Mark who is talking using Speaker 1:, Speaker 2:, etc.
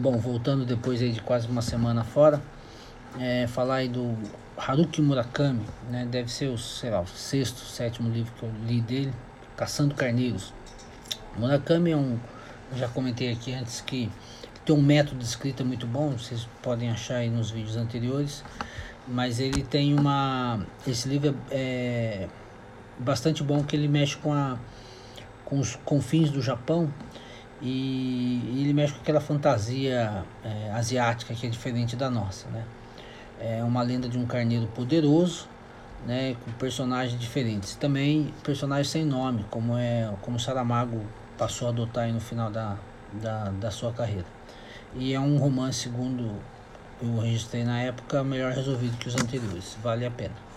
Speaker 1: Bom, voltando depois aí de quase uma semana fora, é, falar aí do Haruki Murakami, né? Deve ser o, sei lá, o sexto, sétimo livro que eu li dele, Caçando Carneiros. Murakami é um, já comentei aqui antes que tem um método de escrita muito bom, vocês podem achar aí nos vídeos anteriores, mas ele tem uma, esse livro é, é bastante bom que ele mexe com a com os confins do Japão e, ele mexe com aquela fantasia é, asiática que é diferente da nossa, né? É uma lenda de um carneiro poderoso, né, com personagens diferentes. Também personagens sem nome, como é como Saramago passou a adotar no final da, da, da sua carreira. E é um romance, segundo eu registrei na época, melhor resolvido que os anteriores. Vale a pena.